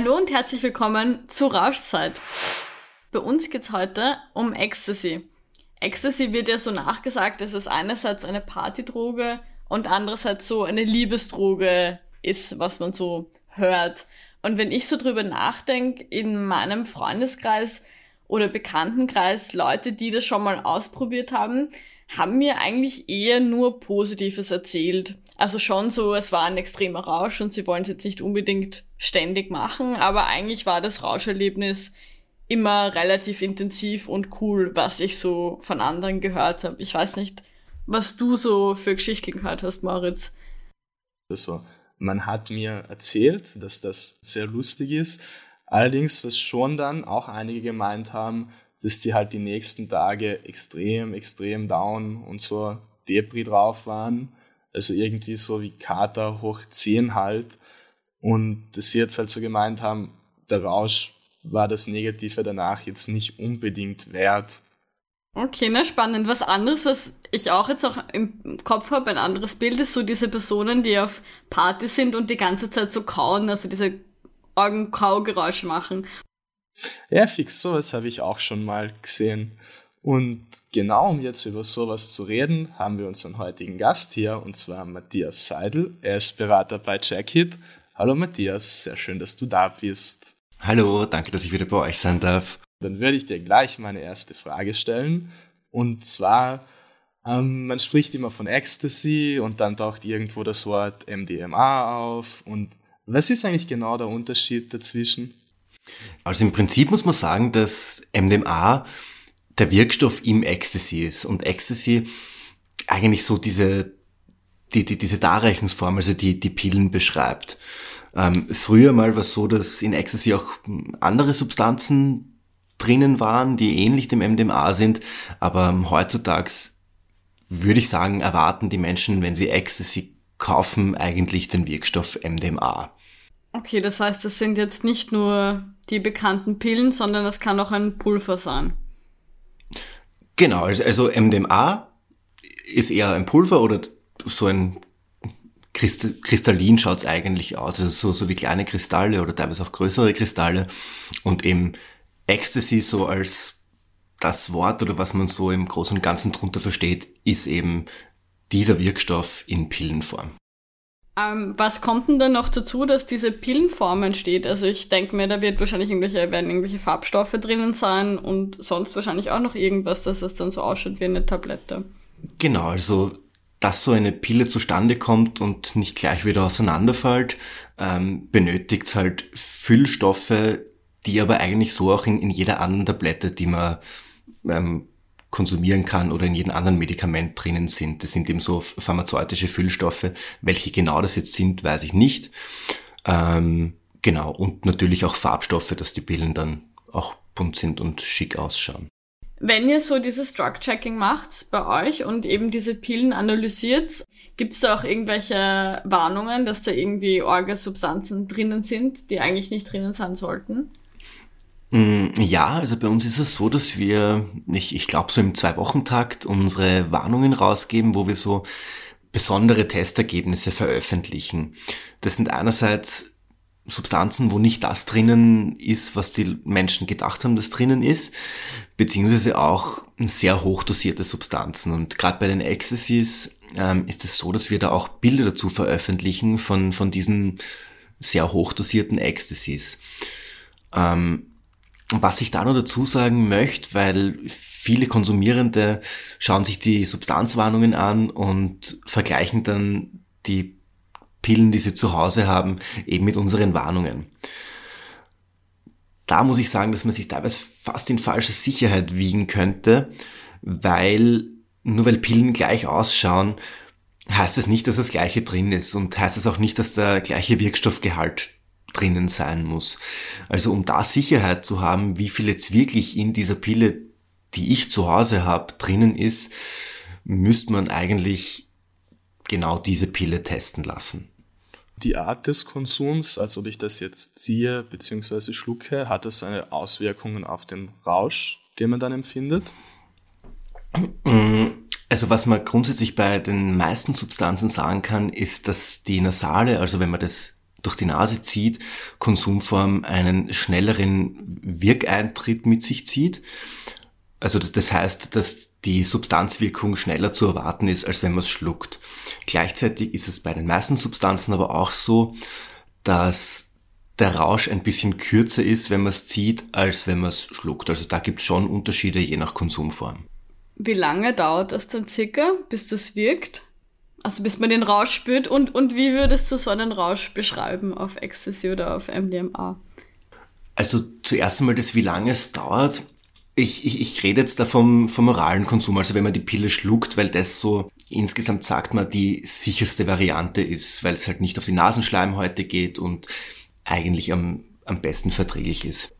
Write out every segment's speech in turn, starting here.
Hallo und herzlich willkommen zu Rauschzeit. Bei uns geht es heute um Ecstasy. Ecstasy wird ja so nachgesagt, dass es einerseits eine Partydroge und andererseits so eine Liebesdroge ist, was man so hört. Und wenn ich so drüber nachdenke, in meinem Freundeskreis oder Bekanntenkreis, Leute, die das schon mal ausprobiert haben, haben mir eigentlich eher nur Positives erzählt. Also schon so, es war ein extremer Rausch und sie wollen es jetzt nicht unbedingt ständig machen, aber eigentlich war das Rauscherlebnis immer relativ intensiv und cool, was ich so von anderen gehört habe. Ich weiß nicht, was du so für Geschichten gehört hast, Moritz. Also, man hat mir erzählt, dass das sehr lustig ist. Allerdings, was schon dann auch einige gemeint haben, dass sie halt die nächsten Tage extrem, extrem down und so Depri drauf waren. Also irgendwie so wie Kater hoch 10 halt. Und dass sie jetzt halt so gemeint haben, der Rausch war das Negative danach jetzt nicht unbedingt wert. Okay, na spannend. Was anderes, was ich auch jetzt auch im Kopf habe, ein anderes Bild ist so diese Personen, die auf Party sind und die ganze Zeit so kauen, also diese Augenkaugeräusche machen. Ja, fix, sowas habe ich auch schon mal gesehen. Und genau um jetzt über sowas zu reden, haben wir unseren heutigen Gast hier, und zwar Matthias Seidel. Er ist Berater bei Jackit Hallo Matthias, sehr schön, dass du da bist. Hallo, danke, dass ich wieder bei euch sein darf. Dann würde ich dir gleich meine erste Frage stellen. Und zwar, ähm, man spricht immer von Ecstasy und dann taucht irgendwo das Wort MDMA auf. Und was ist eigentlich genau der Unterschied dazwischen? Also im Prinzip muss man sagen, dass MDMA der Wirkstoff im Ecstasy ist und Ecstasy eigentlich so diese die, die, diese Darreichungsform, also die, die Pillen beschreibt. Ähm, früher mal war es so, dass in Ecstasy auch andere Substanzen drinnen waren, die ähnlich dem MDMA sind, aber ähm, heutzutage würde ich sagen, erwarten die Menschen, wenn sie Ecstasy kaufen, eigentlich den Wirkstoff MDMA. Okay, das heißt, es sind jetzt nicht nur die bekannten Pillen, sondern es kann auch ein Pulver sein. Genau, also, also MDMA ist eher ein Pulver oder so ein Kristallin schaut's eigentlich aus, also so, so wie kleine Kristalle oder teilweise auch größere Kristalle und eben Ecstasy so als das Wort oder was man so im Großen und Ganzen drunter versteht, ist eben dieser Wirkstoff in Pillenform. Ähm, was kommt denn dann noch dazu, dass diese Pillenform entsteht? Also ich denke mir, da wird wahrscheinlich irgendwelche, werden irgendwelche Farbstoffe drinnen sein und sonst wahrscheinlich auch noch irgendwas, dass es dann so ausschaut wie eine Tablette. Genau, also dass so eine Pille zustande kommt und nicht gleich wieder auseinanderfällt, ähm, benötigt halt Füllstoffe, die aber eigentlich so auch in, in jeder anderen Tablette, die man ähm, konsumieren kann oder in jedem anderen Medikament drinnen sind. Das sind eben so pharmazeutische Füllstoffe. Welche genau das jetzt sind, weiß ich nicht. Ähm, genau, und natürlich auch Farbstoffe, dass die Pillen dann auch bunt sind und schick ausschauen. Wenn ihr so dieses Drug-Checking macht bei euch und eben diese Pillen analysiert, gibt es da auch irgendwelche Warnungen, dass da irgendwie Orgasubstanzen drinnen sind, die eigentlich nicht drinnen sein sollten? Mm, ja, also bei uns ist es so, dass wir, ich, ich glaube so im Zwei-Wochen-Takt unsere Warnungen rausgeben, wo wir so besondere Testergebnisse veröffentlichen. Das sind einerseits Substanzen, wo nicht das drinnen ist, was die Menschen gedacht haben, dass drinnen ist, beziehungsweise auch sehr hochdosierte Substanzen. Und gerade bei den Ecstasies ähm, ist es so, dass wir da auch Bilder dazu veröffentlichen von, von diesen sehr hochdosierten Ecstasies. Ähm, was ich da noch dazu sagen möchte, weil viele Konsumierende schauen sich die Substanzwarnungen an und vergleichen dann die Pillen, die sie zu Hause haben, eben mit unseren Warnungen. Da muss ich sagen, dass man sich teilweise fast in falscher Sicherheit wiegen könnte, weil nur weil Pillen gleich ausschauen, heißt es nicht, dass das gleiche drin ist und heißt es auch nicht, dass der gleiche Wirkstoffgehalt drinnen sein muss. Also um da Sicherheit zu haben, wie viel jetzt wirklich in dieser Pille, die ich zu Hause habe, drinnen ist, müsste man eigentlich genau diese Pille testen lassen. Die Art des Konsums, als ob ich das jetzt ziehe bzw. schlucke, hat es eine Auswirkungen auf den Rausch, den man dann empfindet? Also was man grundsätzlich bei den meisten Substanzen sagen kann, ist, dass die Nasale, also wenn man das durch die Nase zieht, Konsumform einen schnelleren Wirkeintritt mit sich zieht. Also das, das heißt, dass die Substanzwirkung schneller zu erwarten ist, als wenn man es schluckt. Gleichzeitig ist es bei den meisten Substanzen aber auch so, dass der Rausch ein bisschen kürzer ist, wenn man es zieht, als wenn man es schluckt. Also da gibt es schon Unterschiede je nach Konsumform. Wie lange dauert das dann circa, bis das wirkt? Also bis man den Rausch spürt und, und wie würdest du so einen Rausch beschreiben auf Ecstasy oder auf MDMA? Also zuerst einmal das, wie lange es dauert. Ich, ich, ich rede jetzt da vom, vom oralen Konsum, also wenn man die Pille schluckt, weil das so insgesamt sagt man die sicherste Variante ist, weil es halt nicht auf die Nasenschleimhäute geht und eigentlich am, am besten verträglich ist.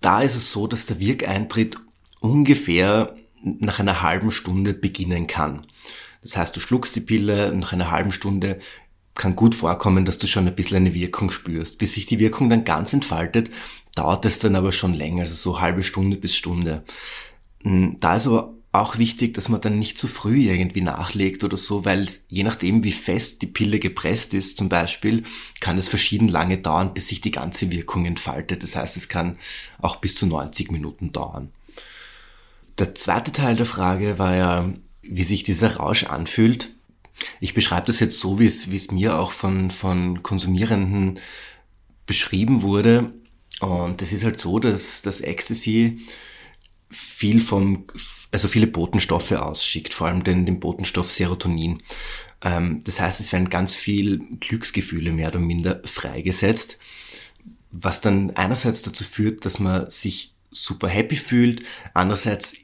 Da ist es so, dass der Wirkeintritt ungefähr nach einer halben Stunde beginnen kann. Das heißt, du schluckst die Pille, nach einer halben Stunde kann gut vorkommen, dass du schon ein bisschen eine Wirkung spürst. Bis sich die Wirkung dann ganz entfaltet, dauert es dann aber schon länger, also so halbe Stunde bis Stunde. Hm, da ist aber auch wichtig, dass man dann nicht zu früh irgendwie nachlegt oder so, weil je nachdem, wie fest die Pille gepresst ist, zum Beispiel, kann es verschieden lange dauern, bis sich die ganze Wirkung entfaltet. Das heißt, es kann auch bis zu 90 Minuten dauern. Der zweite Teil der Frage war ja, wie sich dieser Rausch anfühlt. Ich beschreibe das jetzt so, wie es, wie es mir auch von, von Konsumierenden beschrieben wurde. Und es ist halt so, dass das Ecstasy viel vom, also viele Botenstoffe ausschickt, vor allem den, den Botenstoff Serotonin. Ähm, das heißt, es werden ganz viel Glücksgefühle mehr oder minder freigesetzt, was dann einerseits dazu führt, dass man sich super happy fühlt, andererseits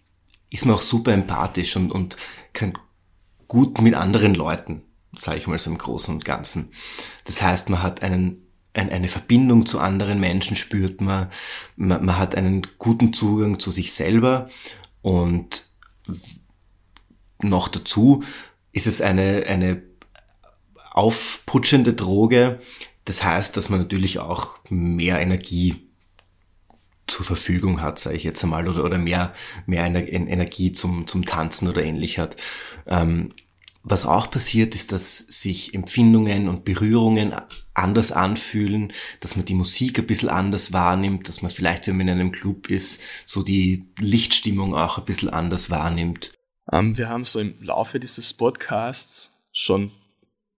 ist man auch super empathisch und, und kann gut mit anderen Leuten, sage ich mal so im Großen und Ganzen. Das heißt, man hat einen, ein, eine Verbindung zu anderen Menschen, spürt man, man, man hat einen guten Zugang zu sich selber und noch dazu ist es eine, eine aufputschende Droge. Das heißt, dass man natürlich auch mehr Energie zur Verfügung hat, sage ich jetzt einmal, oder, oder mehr, mehr Energie zum, zum Tanzen oder ähnlich hat. Ähm, was auch passiert, ist, dass sich Empfindungen und Berührungen anders anfühlen, dass man die Musik ein bisschen anders wahrnimmt, dass man vielleicht, wenn man in einem Club ist, so die Lichtstimmung auch ein bisschen anders wahrnimmt. Ähm, wir haben so im Laufe dieses Podcasts schon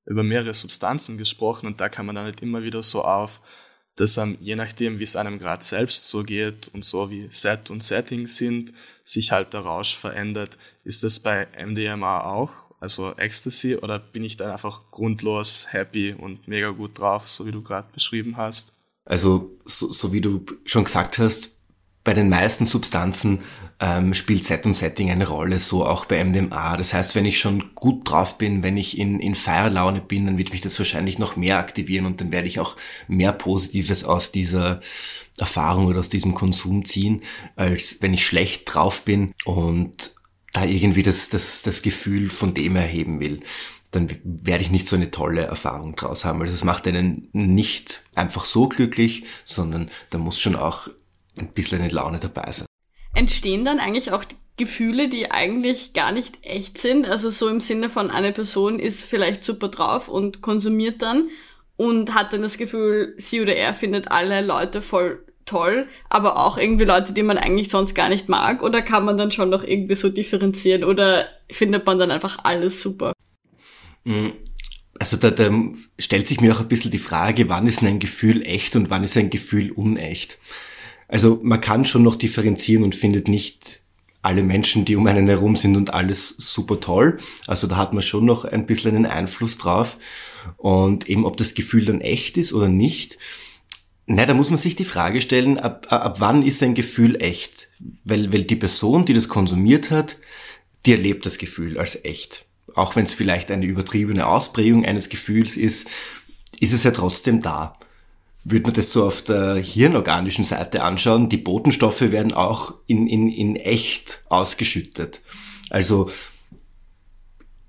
über mehrere Substanzen gesprochen und da kann man dann halt immer wieder so auf dass ähm, je nachdem, wie es einem gerade selbst so geht und so wie Set und Setting sind, sich halt der Rausch verändert. Ist das bei MDMA auch, also Ecstasy, oder bin ich dann einfach grundlos happy und mega gut drauf, so wie du gerade beschrieben hast? Also so, so wie du schon gesagt hast, bei den meisten Substanzen ähm, spielt Set und Setting eine Rolle, so auch bei MDMA. Das heißt, wenn ich schon gut drauf bin, wenn ich in, in Feierlaune bin, dann wird mich das wahrscheinlich noch mehr aktivieren und dann werde ich auch mehr Positives aus dieser Erfahrung oder aus diesem Konsum ziehen, als wenn ich schlecht drauf bin und da irgendwie das, das, das Gefühl von dem erheben will dann werde ich nicht so eine tolle Erfahrung draus haben. Also es macht einen nicht einfach so glücklich, sondern da muss schon auch ein bisschen eine Laune dabei sein. Entstehen dann eigentlich auch Gefühle, die eigentlich gar nicht echt sind? Also so im Sinne von eine Person ist vielleicht super drauf und konsumiert dann und hat dann das Gefühl, sie oder er findet alle Leute voll toll, aber auch irgendwie Leute, die man eigentlich sonst gar nicht mag? Oder kann man dann schon noch irgendwie so differenzieren oder findet man dann einfach alles super? Mm, also da, da stellt sich mir auch ein bisschen die Frage, wann ist ein Gefühl echt und wann ist ein Gefühl unecht? Also man kann schon noch differenzieren und findet nicht alle Menschen, die um einen herum sind und alles super toll. Also da hat man schon noch ein bisschen einen Einfluss drauf. Und eben ob das Gefühl dann echt ist oder nicht. Na, da muss man sich die Frage stellen, ab, ab wann ist ein Gefühl echt? Weil, weil die Person, die das konsumiert hat, die erlebt das Gefühl als echt. auch wenn es vielleicht eine übertriebene Ausprägung eines Gefühls ist, ist es ja trotzdem da. Würde man das so auf der hirnorganischen Seite anschauen, die Botenstoffe werden auch in, in, in echt ausgeschüttet. Also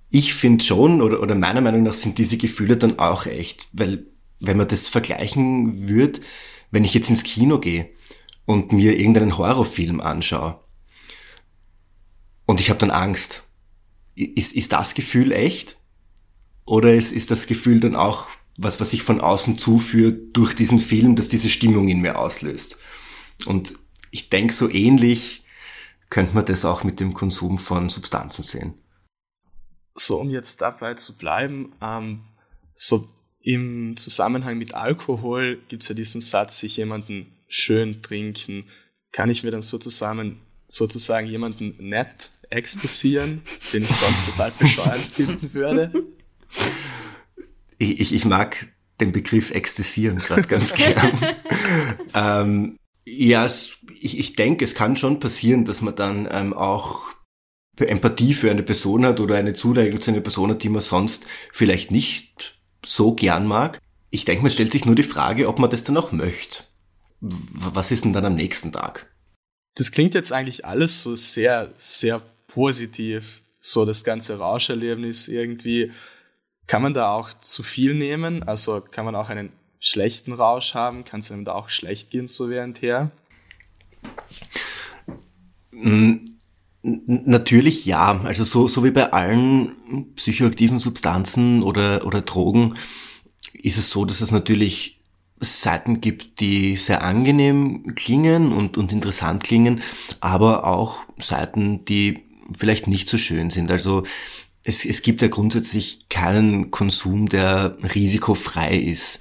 ich finde schon, oder, oder meiner Meinung nach sind diese Gefühle dann auch echt, weil wenn man das vergleichen würde, wenn ich jetzt ins Kino gehe und mir irgendeinen Horrorfilm anschaue und ich habe dann Angst, ist, ist das Gefühl echt? Oder ist, ist das Gefühl dann auch was, was ich von außen zuführt durch diesen Film, dass diese Stimmung in mir auslöst? Und ich denke, so ähnlich könnte man das auch mit dem Konsum von Substanzen sehen. So, um jetzt dabei zu bleiben, ähm, so im Zusammenhang mit Alkohol gibt es ja diesen Satz, sich jemanden schön trinken. Kann ich mir dann sozusagen, sozusagen jemanden nett ekstasieren, den ich sonst total bescheuert finden würde? Ich, ich, ich mag den Begriff ekstasieren gerade ganz gern. ähm, ja, es, ich, ich denke, es kann schon passieren, dass man dann ähm, auch Empathie für eine Person hat oder eine Zuneigung zu einer Person hat, die man sonst vielleicht nicht so gern mag. Ich denke, man stellt sich nur die Frage, ob man das dann auch möchte. Was ist denn dann am nächsten Tag? Das klingt jetzt eigentlich alles so sehr, sehr positiv. So das ganze Rauscherlebnis irgendwie. Kann man da auch zu viel nehmen? Also kann man auch einen schlechten Rausch haben? Kann es einem da auch schlecht gehen so währendher? Mm, natürlich ja. Also so, so wie bei allen psychoaktiven Substanzen oder, oder Drogen ist es so, dass es natürlich Seiten gibt, die sehr angenehm klingen und, und interessant klingen, aber auch Seiten, die vielleicht nicht so schön sind. Also es, es gibt ja grundsätzlich keinen Konsum, der risikofrei ist.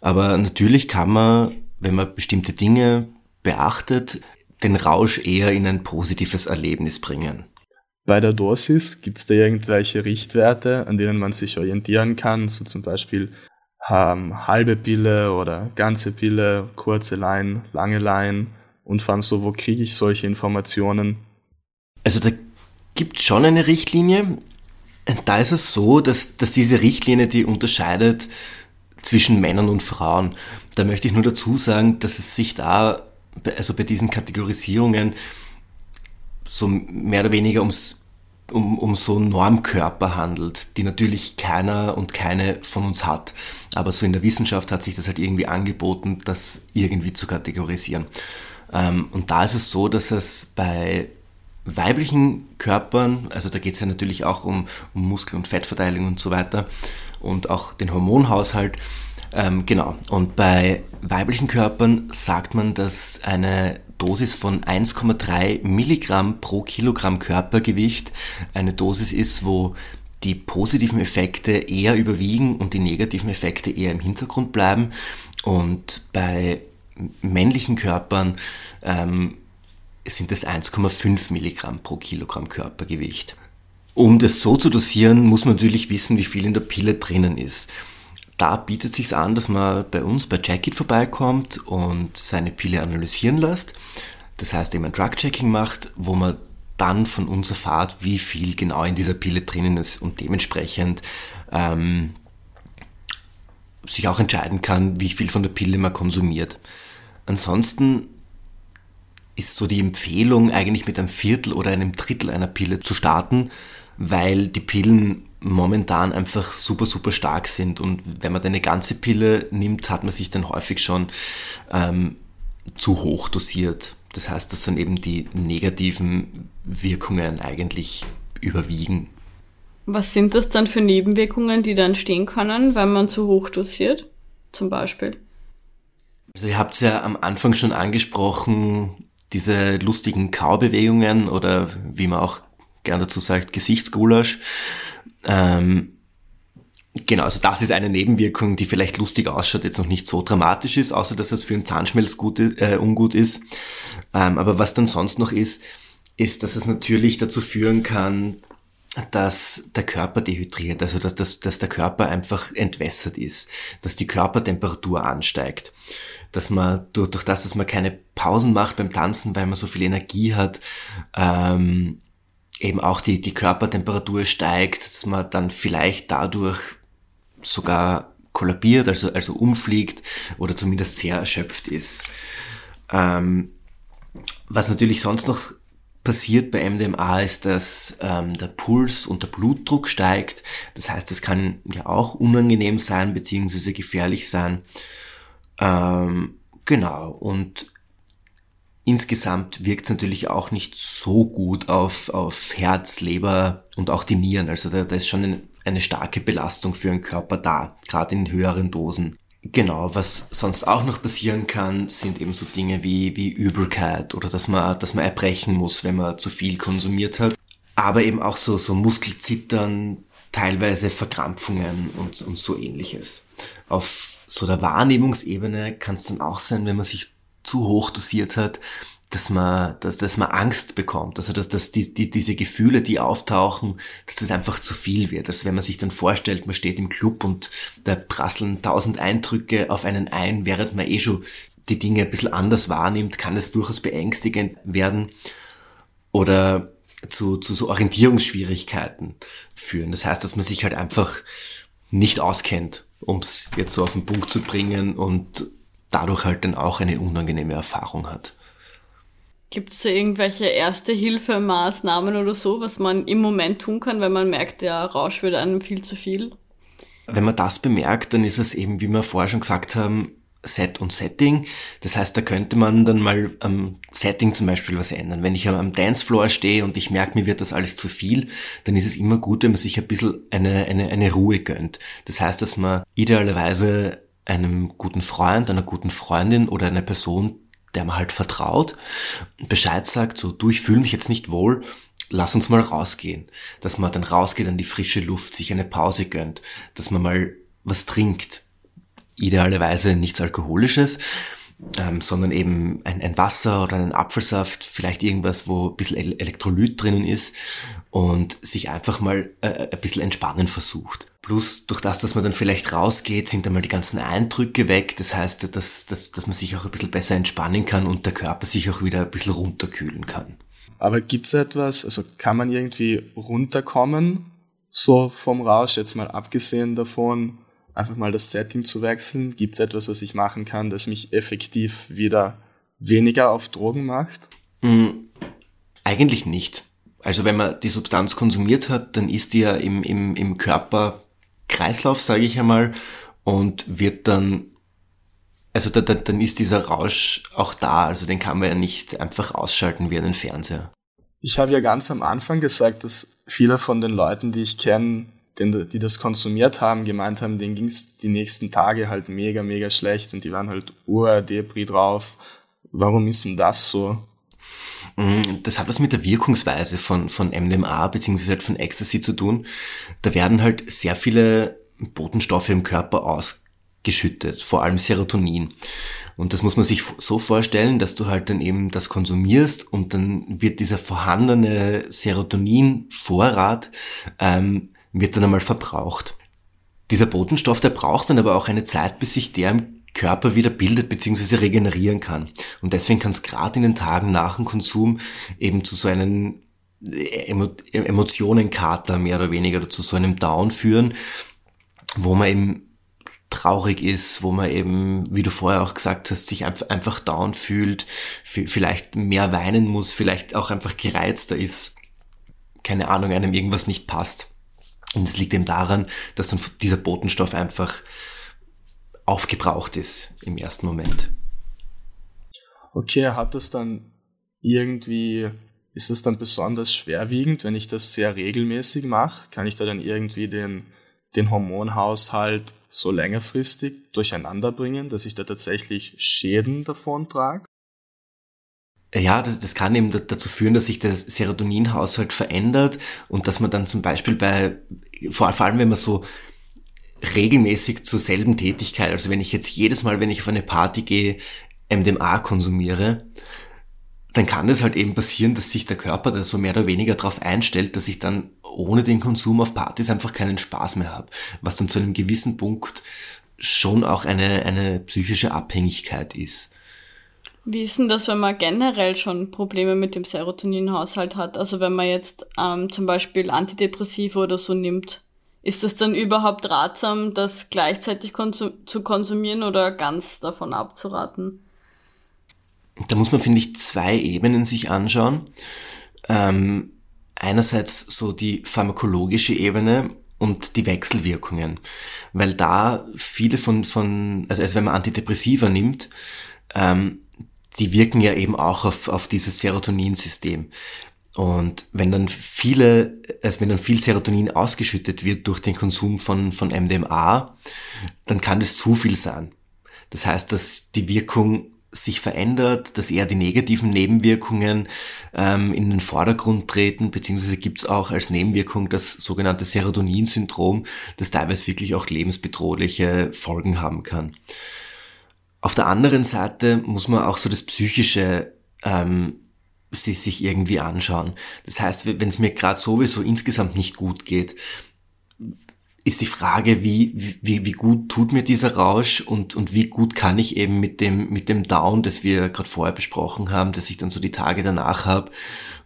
Aber natürlich kann man, wenn man bestimmte Dinge beachtet, den Rausch eher in ein positives Erlebnis bringen. Bei der Dosis gibt es da irgendwelche Richtwerte, an denen man sich orientieren kann, so zum Beispiel ähm, halbe Pille oder ganze Pille, kurze Line, lange Line und vor allem so, wo kriege ich solche Informationen? Also da gibt schon eine Richtlinie. Da ist es so, dass, dass diese Richtlinie, die unterscheidet zwischen Männern und Frauen. Da möchte ich nur dazu sagen, dass es sich da, also bei diesen Kategorisierungen, so mehr oder weniger ums, um, um so Normkörper handelt, die natürlich keiner und keine von uns hat. Aber so in der Wissenschaft hat sich das halt irgendwie angeboten, das irgendwie zu kategorisieren. Ähm, und da ist es so, dass es bei weiblichen Körpern, also da geht es ja natürlich auch um, um Muskel- und Fettverteilung und so weiter und auch den Hormonhaushalt. Ähm, genau, und bei weiblichen Körpern sagt man, dass eine Dosis von 1,3 Milligramm pro Kilogramm Körpergewicht eine Dosis ist, wo die positiven Effekte eher überwiegen und die negativen Effekte eher im Hintergrund bleiben. Und bei männlichen Körpern ähm, sind es 1,5 Milligramm pro Kilogramm Körpergewicht. Um das so zu dosieren, muss man natürlich wissen, wie viel in der Pille drinnen ist. Da bietet es sich an, dass man bei uns bei Jacket vorbeikommt und seine Pille analysieren lässt. Das heißt, eben ein Drug-Checking macht, wo man dann von uns erfahrt, wie viel genau in dieser Pille drinnen ist und dementsprechend ähm, sich auch entscheiden kann, wie viel von der Pille man konsumiert. Ansonsten ist so die Empfehlung, eigentlich mit einem Viertel oder einem Drittel einer Pille zu starten, weil die Pillen momentan einfach super, super stark sind. Und wenn man eine ganze Pille nimmt, hat man sich dann häufig schon ähm, zu hoch dosiert. Das heißt, dass dann eben die negativen Wirkungen eigentlich überwiegen. Was sind das dann für Nebenwirkungen, die dann stehen können, wenn man zu hoch dosiert, zum Beispiel? Also ihr habt es ja am Anfang schon angesprochen, diese lustigen Kaubewegungen oder wie man auch gern dazu sagt, Gesichtsgulasch. Ähm, genau, also das ist eine Nebenwirkung, die vielleicht lustig ausschaut, jetzt noch nicht so dramatisch ist, außer dass es für den Zahnschmelz gut, äh, ungut ist. Ähm, aber was dann sonst noch ist, ist, dass es natürlich dazu führen kann, dass der Körper dehydriert, also dass, dass, dass der Körper einfach entwässert ist, dass die Körpertemperatur ansteigt dass man durch, durch das, dass man keine Pausen macht beim Tanzen, weil man so viel Energie hat, ähm, eben auch die, die Körpertemperatur steigt, dass man dann vielleicht dadurch sogar kollabiert, also, also umfliegt oder zumindest sehr erschöpft ist. Ähm, was natürlich sonst noch passiert bei MDMA ist, dass ähm, der Puls und der Blutdruck steigt. Das heißt, es kann ja auch unangenehm sein beziehungsweise gefährlich sein. Ähm, genau. Und insgesamt wirkt es natürlich auch nicht so gut auf, auf Herz, Leber und auch die Nieren. Also da, da ist schon eine, eine starke Belastung für den Körper da, gerade in höheren Dosen. Genau, was sonst auch noch passieren kann, sind eben so Dinge wie, wie Übelkeit oder dass man, dass man erbrechen muss, wenn man zu viel konsumiert hat. Aber eben auch so, so Muskelzittern, teilweise Verkrampfungen und, und so ähnliches. Auf so der Wahrnehmungsebene kann es dann auch sein, wenn man sich zu hoch dosiert hat, dass man, dass, dass man Angst bekommt, also dass, dass die, die, diese Gefühle, die auftauchen, dass das einfach zu viel wird. Also wenn man sich dann vorstellt, man steht im Club und da prasseln tausend Eindrücke auf einen ein, während man eh schon die Dinge ein bisschen anders wahrnimmt, kann es durchaus beängstigend werden oder zu, zu so Orientierungsschwierigkeiten führen. Das heißt, dass man sich halt einfach nicht auskennt, um es jetzt so auf den Punkt zu bringen und dadurch halt dann auch eine unangenehme Erfahrung hat. Gibt es da irgendwelche Erste-Hilfe-Maßnahmen oder so, was man im Moment tun kann, wenn man merkt, der Rausch wird einem viel zu viel? Wenn man das bemerkt, dann ist es eben, wie wir vorher schon gesagt haben, Set und Setting. Das heißt, da könnte man dann mal am Setting zum Beispiel was ändern. Wenn ich am Dancefloor stehe und ich merke, mir wird das alles zu viel, dann ist es immer gut, wenn man sich ein bisschen eine, eine, eine Ruhe gönnt. Das heißt, dass man idealerweise einem guten Freund, einer guten Freundin oder einer Person der man halt vertraut, Bescheid sagt, so du, ich fühle mich jetzt nicht wohl, lass uns mal rausgehen. Dass man dann rausgeht an die frische Luft, sich eine Pause gönnt, dass man mal was trinkt. Idealerweise nichts Alkoholisches, ähm, sondern eben ein, ein Wasser oder einen Apfelsaft, vielleicht irgendwas, wo ein bisschen Elektrolyt drinnen ist und sich einfach mal äh, ein bisschen entspannen versucht. Plus durch das, dass man dann vielleicht rausgeht, sind dann mal die ganzen Eindrücke weg. Das heißt, dass, dass, dass man sich auch ein bisschen besser entspannen kann und der Körper sich auch wieder ein bisschen runterkühlen kann. Aber gibt's etwas, also kann man irgendwie runterkommen, so vom Rausch, jetzt mal abgesehen davon, einfach mal das Setting zu wechseln? Gibt's etwas, was ich machen kann, das mich effektiv wieder weniger auf Drogen macht? Mhm. Eigentlich nicht. Also wenn man die Substanz konsumiert hat, dann ist die ja im, im, im Körperkreislauf, sage ich einmal, und wird dann, also da, da, dann ist dieser Rausch auch da, also den kann man ja nicht einfach ausschalten wie einen Fernseher. Ich habe ja ganz am Anfang gesagt, dass viele von den Leuten, die ich kenne, die das konsumiert haben, gemeint haben, denen ging es die nächsten Tage halt mega, mega schlecht und die waren halt ur-Depri drauf. Warum ist denn das so? Mm, das hat was mit der Wirkungsweise von, von MDMA bzw. Halt von Ecstasy zu tun. Da werden halt sehr viele Botenstoffe im Körper ausgeschüttet, vor allem Serotonin. Und das muss man sich so vorstellen, dass du halt dann eben das konsumierst und dann wird dieser vorhandene Serotoninvorrat ähm, wird dann einmal verbraucht. Dieser Botenstoff, der braucht dann aber auch eine Zeit, bis sich der im Körper wieder bildet bzw. regenerieren kann. Und deswegen kann es gerade in den Tagen nach dem Konsum eben zu so einem Emo Emotionenkater mehr oder weniger oder zu so einem Down führen, wo man eben traurig ist, wo man eben, wie du vorher auch gesagt hast, sich einfach down fühlt, vielleicht mehr weinen muss, vielleicht auch einfach gereizter ist, keine Ahnung, einem irgendwas nicht passt. Und es liegt eben daran, dass dann dieser Botenstoff einfach aufgebraucht ist im ersten Moment. Okay, hat das dann irgendwie, ist das dann besonders schwerwiegend, wenn ich das sehr regelmäßig mache? Kann ich da dann irgendwie den, den Hormonhaushalt so längerfristig durcheinander bringen, dass ich da tatsächlich Schäden davon trage? Ja, das, das kann eben dazu führen, dass sich der Serotoninhaushalt verändert und dass man dann zum Beispiel bei, vor allem wenn man so regelmäßig zur selben Tätigkeit. Also wenn ich jetzt jedes Mal, wenn ich auf eine Party gehe, MDMA konsumiere, dann kann es halt eben passieren, dass sich der Körper da so mehr oder weniger darauf einstellt, dass ich dann ohne den Konsum auf Partys einfach keinen Spaß mehr habe. Was dann zu einem gewissen Punkt schon auch eine, eine psychische Abhängigkeit ist. Wie ist denn das, wenn man generell schon Probleme mit dem Serotoninhaushalt hat? Also wenn man jetzt ähm, zum Beispiel Antidepressiva oder so nimmt, ist es dann überhaupt ratsam, das gleichzeitig konsum zu konsumieren oder ganz davon abzuraten? Da muss man, finde ich, zwei Ebenen sich anschauen. Ähm, einerseits so die pharmakologische Ebene und die Wechselwirkungen. Weil da viele von, von also, also wenn man Antidepressiva nimmt, ähm, die wirken ja eben auch auf, auf dieses Serotoninsystem. Und wenn dann viele, also wenn dann viel Serotonin ausgeschüttet wird durch den Konsum von, von MDMA, dann kann das zu viel sein. Das heißt, dass die Wirkung sich verändert, dass eher die negativen Nebenwirkungen ähm, in den Vordergrund treten, beziehungsweise gibt es auch als Nebenwirkung das sogenannte Serotonin-Syndrom, das teilweise wirklich auch lebensbedrohliche Folgen haben kann. Auf der anderen Seite muss man auch so das Psychische ähm, sich, sich irgendwie anschauen. Das heißt, wenn es mir gerade sowieso insgesamt nicht gut geht, ist die Frage, wie, wie, wie gut tut mir dieser Rausch und, und wie gut kann ich eben mit dem, mit dem Down, das wir gerade vorher besprochen haben, dass ich dann so die Tage danach habe,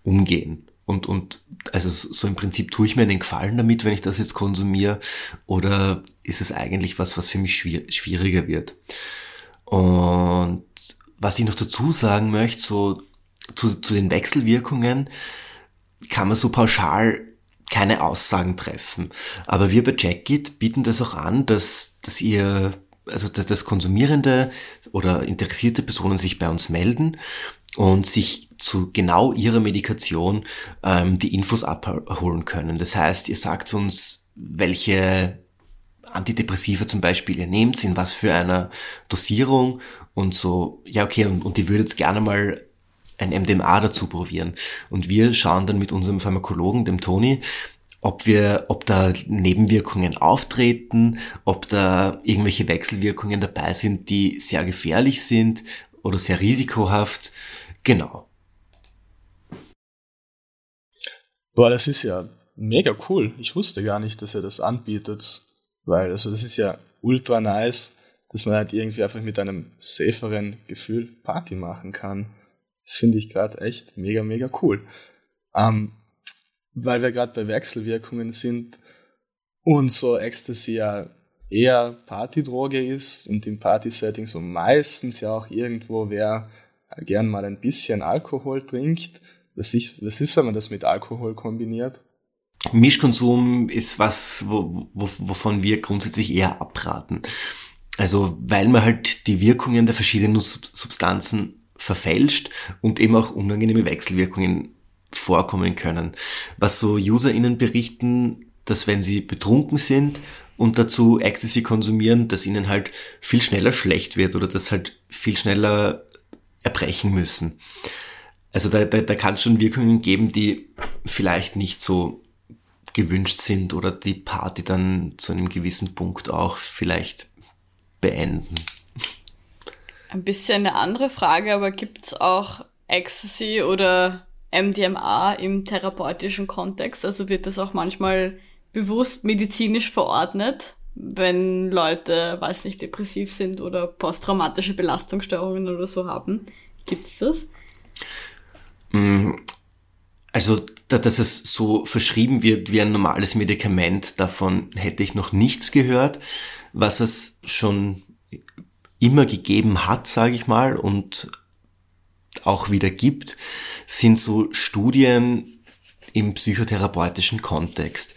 umgehen. Und, und also so im Prinzip tue ich mir einen Gefallen damit, wenn ich das jetzt konsumiere, oder ist es eigentlich was, was für mich schwieriger wird? Und was ich noch dazu sagen möchte, so zu, zu den Wechselwirkungen, kann man so pauschal keine Aussagen treffen. Aber wir bei Jackit bieten das auch an, dass, dass ihr, also dass, dass konsumierende oder interessierte Personen sich bei uns melden und sich zu genau ihrer Medikation ähm, die Infos abholen können. Das heißt, ihr sagt uns, welche Antidepressiva zum Beispiel ihr nehmt, in was für einer Dosierung und so, ja okay, und, und die würdet gerne mal ein MDMA dazu probieren. Und wir schauen dann mit unserem Pharmakologen, dem Toni, ob wir, ob da Nebenwirkungen auftreten, ob da irgendwelche Wechselwirkungen dabei sind, die sehr gefährlich sind oder sehr risikohaft. Genau. Boah, das ist ja mega cool. Ich wusste gar nicht, dass er das anbietet. Weil, also das ist ja ultra nice, dass man halt irgendwie einfach mit einem saferen Gefühl Party machen kann. Das finde ich gerade echt mega, mega cool. Ähm, weil wir gerade bei Wechselwirkungen sind und so Ecstasy ja eher Partydroge ist und im Party-Setting so meistens ja auch irgendwo wer gern mal ein bisschen Alkohol trinkt. Was, ich, was ist, wenn man das mit Alkohol kombiniert? Mischkonsum ist was, wo, wo, wovon wir grundsätzlich eher abraten. Also weil man halt die Wirkungen der verschiedenen Substanzen verfälscht und eben auch unangenehme Wechselwirkungen vorkommen können. Was so UserInnen berichten, dass wenn sie betrunken sind und dazu Ecstasy konsumieren, dass ihnen halt viel schneller schlecht wird oder dass halt viel schneller erbrechen müssen. Also da, da, da kann es schon Wirkungen geben, die vielleicht nicht so gewünscht sind oder die Party dann zu einem gewissen Punkt auch vielleicht beenden. Ein bisschen eine andere Frage, aber gibt es auch Ecstasy oder MDMA im therapeutischen Kontext? Also wird das auch manchmal bewusst medizinisch verordnet, wenn Leute, weiß nicht, depressiv sind oder posttraumatische Belastungsstörungen oder so haben? Gibt es das? Also, dass es so verschrieben wird wie ein normales Medikament, davon hätte ich noch nichts gehört. Was es schon immer gegeben hat, sage ich mal, und auch wieder gibt, sind so Studien im psychotherapeutischen Kontext.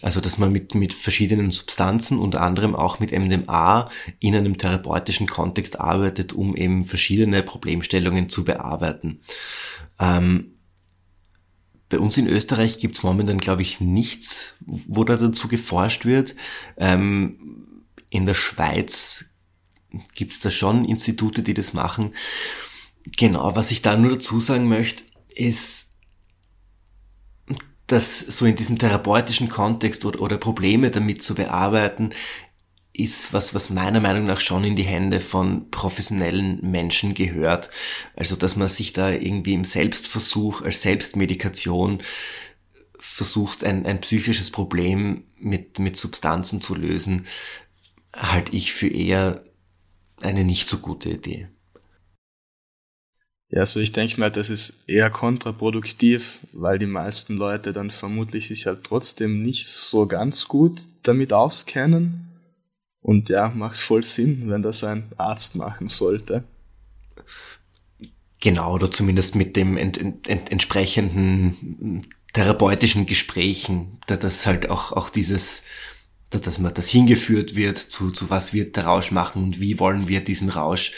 Also, dass man mit, mit verschiedenen Substanzen, unter anderem auch mit MDMA, in einem therapeutischen Kontext arbeitet, um eben verschiedene Problemstellungen zu bearbeiten. Ähm, bei uns in Österreich gibt's momentan, glaube ich, nichts, wo da dazu geforscht wird. Ähm, in der Schweiz gibt's da schon Institute, die das machen. Genau, was ich da nur dazu sagen möchte, ist, dass so in diesem therapeutischen Kontext oder, oder Probleme damit zu bearbeiten, ist was, was meiner Meinung nach schon in die Hände von professionellen Menschen gehört. Also, dass man sich da irgendwie im Selbstversuch, als Selbstmedikation versucht, ein, ein psychisches Problem mit, mit Substanzen zu lösen, halte ich für eher eine nicht so gute Idee. Ja, also ich denke mal, das ist eher kontraproduktiv, weil die meisten Leute dann vermutlich sich halt trotzdem nicht so ganz gut damit auskennen. Und ja, macht voll Sinn, wenn das ein Arzt machen sollte. Genau, oder zumindest mit dem ent, ent, ent, entsprechenden therapeutischen Gesprächen, da das halt auch, auch dieses, dass man das hingeführt wird zu, zu was wird der Rausch machen und wie wollen wir diesen Rausch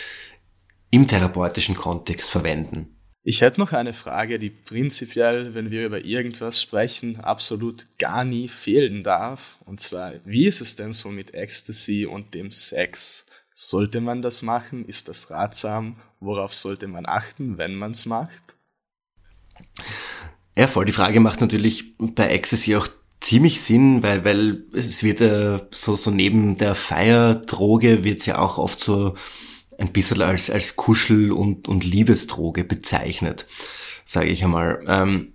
im therapeutischen Kontext verwenden. Ich hätte noch eine Frage, die prinzipiell, wenn wir über irgendwas sprechen, absolut gar nie fehlen darf. Und zwar, wie ist es denn so mit Ecstasy und dem Sex? Sollte man das machen? Ist das ratsam? Worauf sollte man achten, wenn man es macht? Ja, voll. Die Frage macht natürlich bei Ecstasy auch ziemlich Sinn, weil, weil es wird ja so, so neben der Feierdroge wird es ja auch oft so ein bisschen als, als Kuschel- und, und Liebesdroge bezeichnet, sage ich einmal. Ähm,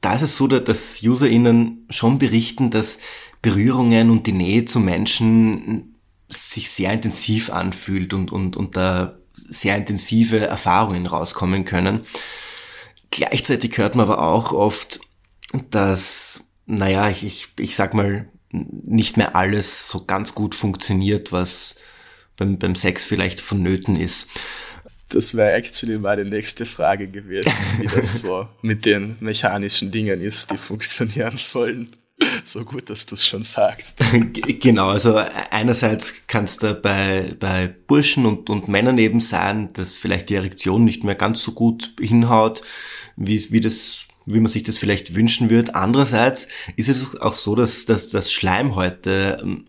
da ist es so, dass UserInnen schon berichten, dass Berührungen und die Nähe zu Menschen sich sehr intensiv anfühlt und, und, und da sehr intensive Erfahrungen rauskommen können. Gleichzeitig hört man aber auch oft, dass, naja, ich, ich, ich sag mal, nicht mehr alles so ganz gut funktioniert, was beim, beim Sex vielleicht vonnöten ist. Das wäre actually meine nächste Frage gewesen, wie das so mit den mechanischen Dingen ist, die funktionieren sollen. So gut, dass du es schon sagst. Genau, also einerseits kann es da bei, bei Burschen und, und Männern eben sein, dass vielleicht die Erektion nicht mehr ganz so gut hinhaut, wie, wie das wie man sich das vielleicht wünschen würde. Andererseits ist es auch so, dass, dass das Schleimhäute ähm,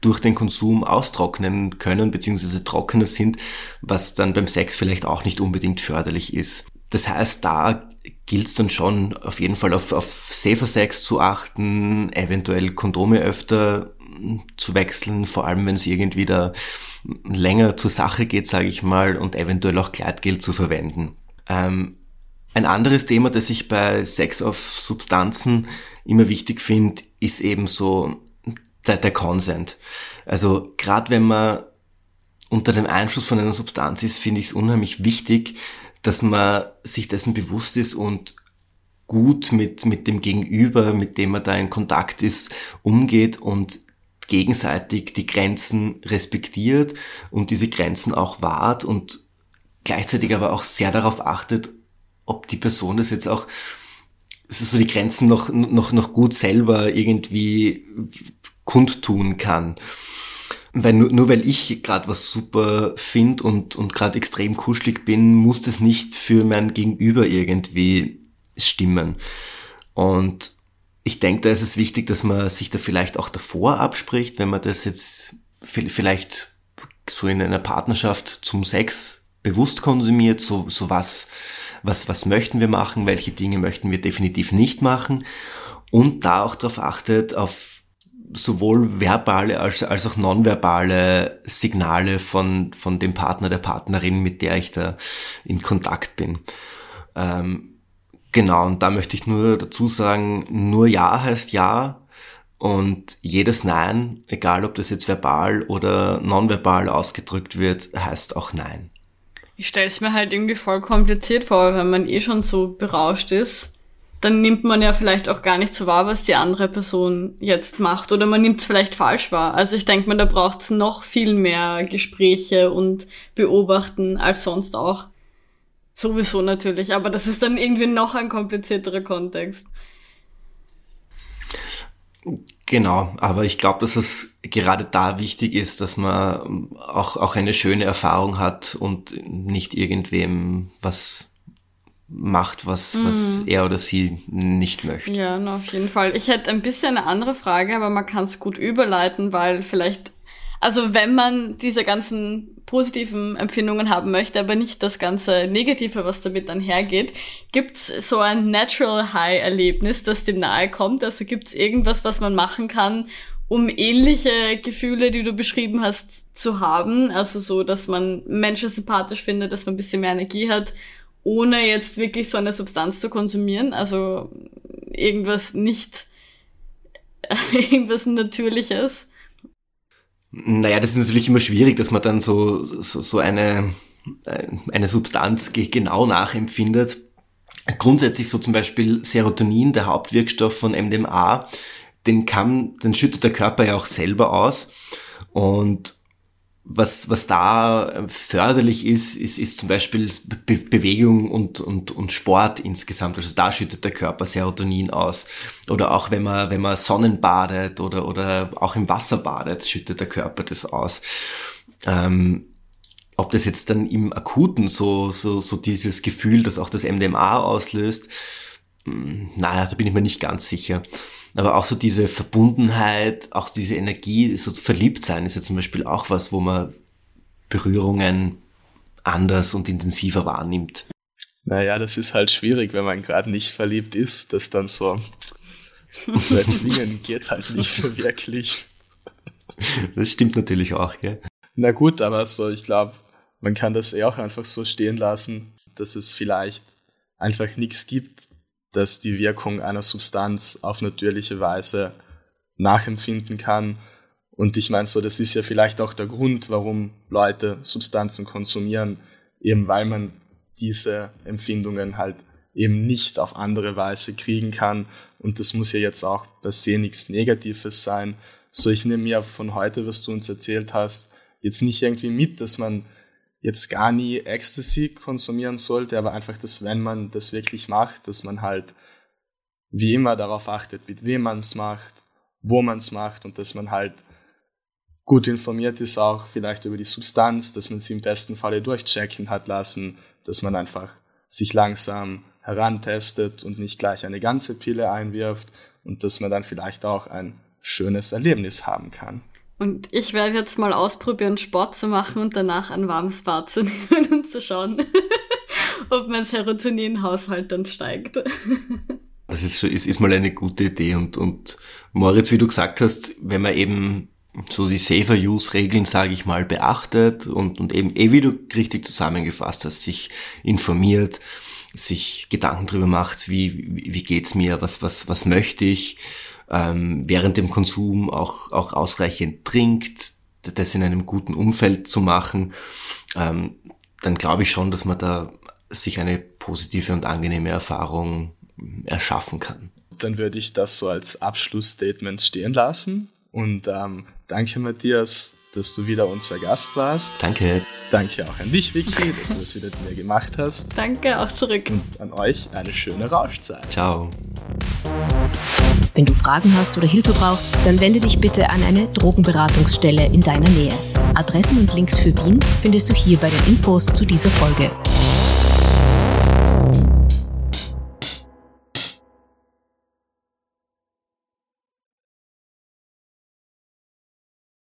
durch den Konsum austrocknen können, beziehungsweise trockener sind, was dann beim Sex vielleicht auch nicht unbedingt förderlich ist. Das heißt, da gilt es dann schon auf jeden Fall auf, auf Safer Sex zu achten, eventuell Kondome öfter zu wechseln, vor allem wenn es irgendwie da länger zur Sache geht, sage ich mal, und eventuell auch Kleidgel zu verwenden. Ähm, ein anderes Thema, das ich bei Sex auf Substanzen immer wichtig finde, ist eben so der, der Consent. Also gerade wenn man unter dem Einfluss von einer Substanz ist, finde ich es unheimlich wichtig, dass man sich dessen bewusst ist und gut mit, mit dem Gegenüber, mit dem man da in Kontakt ist, umgeht und gegenseitig die Grenzen respektiert und diese Grenzen auch wahrt und gleichzeitig aber auch sehr darauf achtet, ob die Person das jetzt auch so die Grenzen noch, noch, noch gut selber irgendwie kundtun kann. Weil nur, nur weil ich gerade was super finde und, und gerade extrem kuschelig bin, muss das nicht für mein Gegenüber irgendwie stimmen. Und ich denke, da ist es wichtig, dass man sich da vielleicht auch davor abspricht, wenn man das jetzt vielleicht so in einer Partnerschaft zum Sex bewusst konsumiert, so, so was, was, was möchten wir machen, welche Dinge möchten wir definitiv nicht machen und da auch darauf achtet, auf sowohl verbale als, als auch nonverbale Signale von, von dem Partner, der Partnerin, mit der ich da in Kontakt bin. Ähm, genau, und da möchte ich nur dazu sagen, nur Ja heißt Ja und jedes Nein, egal ob das jetzt verbal oder nonverbal ausgedrückt wird, heißt auch Nein. Ich stelle es mir halt irgendwie voll kompliziert vor, wenn man eh schon so berauscht ist dann nimmt man ja vielleicht auch gar nicht so wahr, was die andere Person jetzt macht. Oder man nimmt es vielleicht falsch wahr. Also ich denke mal, da braucht es noch viel mehr Gespräche und Beobachten als sonst auch. Sowieso natürlich, aber das ist dann irgendwie noch ein komplizierterer Kontext. Genau, aber ich glaube, dass es gerade da wichtig ist, dass man auch, auch eine schöne Erfahrung hat und nicht irgendwem was macht, was, mhm. was er oder sie nicht möchte. Ja, no, auf jeden Fall. Ich hätte ein bisschen eine andere Frage, aber man kann es gut überleiten, weil vielleicht, also wenn man diese ganzen positiven Empfindungen haben möchte, aber nicht das ganze Negative, was damit dann hergeht, gibt's so ein Natural High-Erlebnis, das dem nahe kommt? Also gibt's irgendwas, was man machen kann, um ähnliche Gefühle, die du beschrieben hast, zu haben? Also so, dass man Menschen sympathisch findet, dass man ein bisschen mehr Energie hat ohne jetzt wirklich so eine Substanz zu konsumieren, also irgendwas nicht, irgendwas Natürliches. Naja, das ist natürlich immer schwierig, dass man dann so, so, so eine äh, eine Substanz genau nachempfindet. Grundsätzlich so zum Beispiel Serotonin, der Hauptwirkstoff von MDMA, den kann, den schüttet der Körper ja auch selber aus. Und was, was da förderlich ist, ist, ist zum Beispiel Be Bewegung und, und, und Sport insgesamt. Also da schüttet der Körper Serotonin aus. Oder auch wenn man, wenn man Sonnen badet oder, oder auch im Wasser badet, schüttet der Körper das aus. Ähm, ob das jetzt dann im Akuten so, so, so dieses Gefühl, das auch das MDMA auslöst, hm, naja, da bin ich mir nicht ganz sicher. Aber auch so diese Verbundenheit, auch diese Energie, so verliebt sein ist ja zum Beispiel auch was, wo man Berührungen anders und intensiver wahrnimmt. Naja, das ist halt schwierig, wenn man gerade nicht verliebt ist, das dann so zu erzwingen geht halt nicht so wirklich. Das stimmt natürlich auch, gell? Na gut, aber so, ich glaube, man kann das eh auch einfach so stehen lassen, dass es vielleicht einfach nichts gibt, das die Wirkung einer Substanz auf natürliche Weise nachempfinden kann. Und ich meine so, das ist ja vielleicht auch der Grund, warum Leute Substanzen konsumieren, eben weil man diese Empfindungen halt eben nicht auf andere Weise kriegen kann. Und das muss ja jetzt auch per se nichts Negatives sein. So, ich nehme mir von heute, was du uns erzählt hast, jetzt nicht irgendwie mit, dass man jetzt gar nie Ecstasy konsumieren sollte, aber einfach, dass wenn man das wirklich macht, dass man halt wie immer darauf achtet, mit wem man es macht, wo man es macht und dass man halt gut informiert ist auch vielleicht über die Substanz, dass man sie im besten Falle durchchecken hat lassen, dass man einfach sich langsam herantestet und nicht gleich eine ganze Pille einwirft und dass man dann vielleicht auch ein schönes Erlebnis haben kann. Und ich werde jetzt mal ausprobieren, Sport zu machen und danach ein warmes Bad zu nehmen und zu schauen, ob mein Serotoninhaushalt dann steigt. Das ist, ist, ist mal eine gute Idee. Und, und Moritz, wie du gesagt hast, wenn man eben so die Safer-Use-Regeln, sage ich mal, beachtet und, und eben, eh wie du richtig zusammengefasst hast, sich informiert, sich Gedanken drüber macht, wie, wie, wie geht's mir, was, was, was möchte ich, ähm, während dem Konsum auch, auch ausreichend trinkt, das in einem guten Umfeld zu machen, ähm, dann glaube ich schon, dass man da sich eine positive und angenehme Erfahrung erschaffen kann. Dann würde ich das so als Abschlussstatement stehen lassen. Und ähm, danke Matthias, dass du wieder unser Gast warst. Danke. Danke auch an dich, Vicky, dass du das wieder mit mir gemacht hast. Danke, auch zurück. Und an euch eine schöne Rauschzeit. Ciao. Wenn du Fragen hast oder Hilfe brauchst, dann wende dich bitte an eine Drogenberatungsstelle in deiner Nähe. Adressen und Links für Wien findest du hier bei den Infos zu dieser Folge.